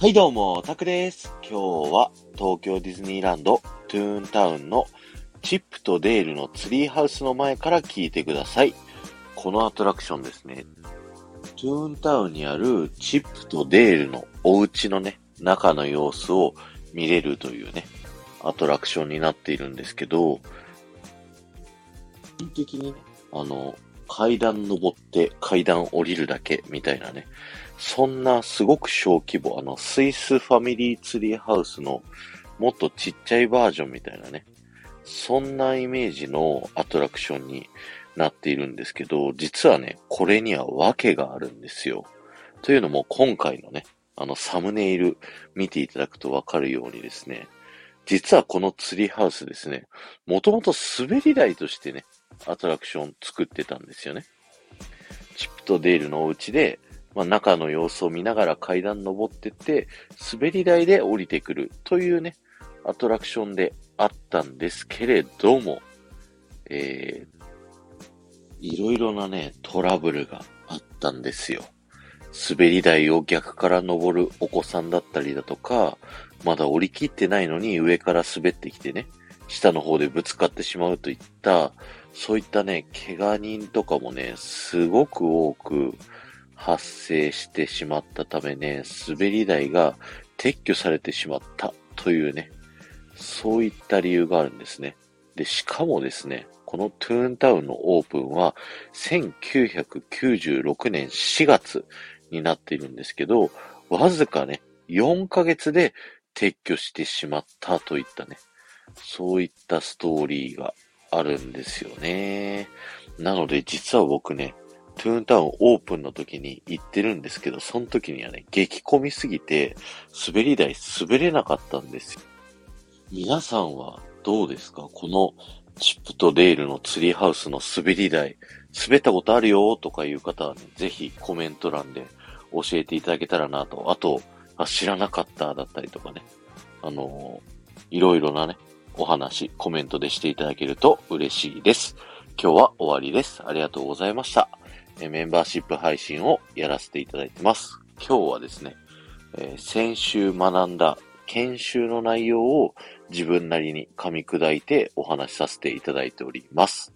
はいどうも、タクです。今日は東京ディズニーランドトゥーンタウンのチップとデールのツリーハウスの前から聞いてください。このアトラクションですね。トゥーンタウンにあるチップとデールのお家のね、中の様子を見れるというね、アトラクションになっているんですけど、基本的にね、あの、階段登って階段降りるだけみたいなね、そんなすごく小規模、あの、スイスファミリーツリーハウスのもっとちっちゃいバージョンみたいなね、そんなイメージのアトラクションになっているんですけど、実はね、これには訳があるんですよ。というのも今回のね、あのサムネイル見ていただくとわかるようにですね、実はこのツリーハウスですね、もともと滑り台としてね、アトラクション作ってたんですよね。チップとデールのお家で、まあ、中の様子を見ながら階段登ってって、滑り台で降りてくるというね、アトラクションであったんですけれども、えー、いろいろなね、トラブルがあったんですよ。滑り台を逆から登るお子さんだったりだとか、まだ降りきってないのに上から滑ってきてね、下の方でぶつかってしまうといった、そういったね、怪我人とかもね、すごく多く発生してしまったためね、滑り台が撤去されてしまったというね、そういった理由があるんですね。で、しかもですね、このトゥーンタウンのオープンは1996年4月になっているんですけど、わずかね、4ヶ月で撤去してしまったといったね、そういったストーリーがあるんですよね。なので実は僕ね、トゥーンタウンオープンの時に行ってるんですけど、その時にはね、激混みすぎて、滑り台滑れなかったんですよ。皆さんはどうですか？このチップとデールのツリーハウスの滑り台、滑ったことあるよとかいう方はね、ぜひコメント欄で教えていただけたらなと。あと、あ知らなかっただったりとかね。あのー、いろいろなね、お話、コメントでしていただけると嬉しいです。今日は終わりです。ありがとうございました。えメンバーシップ配信をやらせていただいてます。今日はですね、えー、先週学んだ研修の内容を自分なりに噛み砕いてお話しさせていただいております。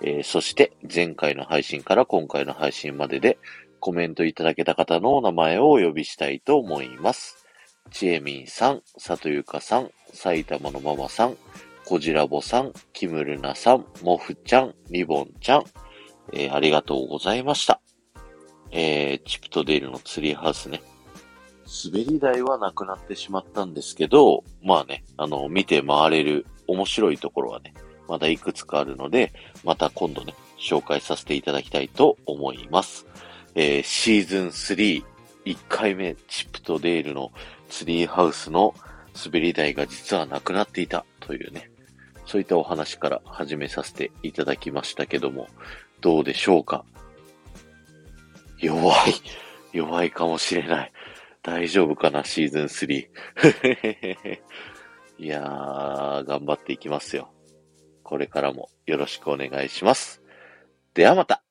えー、そして前回の配信から今回の配信まででコメントいただけた方のお名前をお呼びしたいと思います。ちえみんさん、さとゆかさん、埼玉のママさん、こじらぼさん、きむるなさん、もふちゃん、りぼんちゃん、えー、ありがとうございました。えー、チプトデールのツリーハウスね。滑り台はなくなってしまったんですけど、まあね、あの、見て回れる面白いところはね、まだいくつかあるので、また今度ね、紹介させていただきたいと思います。えー、シーズン3、1回目、チップとデールのツリーハウスの滑り台が実はなくなっていたというね、そういったお話から始めさせていただきましたけども、どうでしょうか？弱い。弱いかもしれない。大丈夫かな？シーズン3。いやー、頑張っていきますよ。これからもよろしくお願いします。ではまた。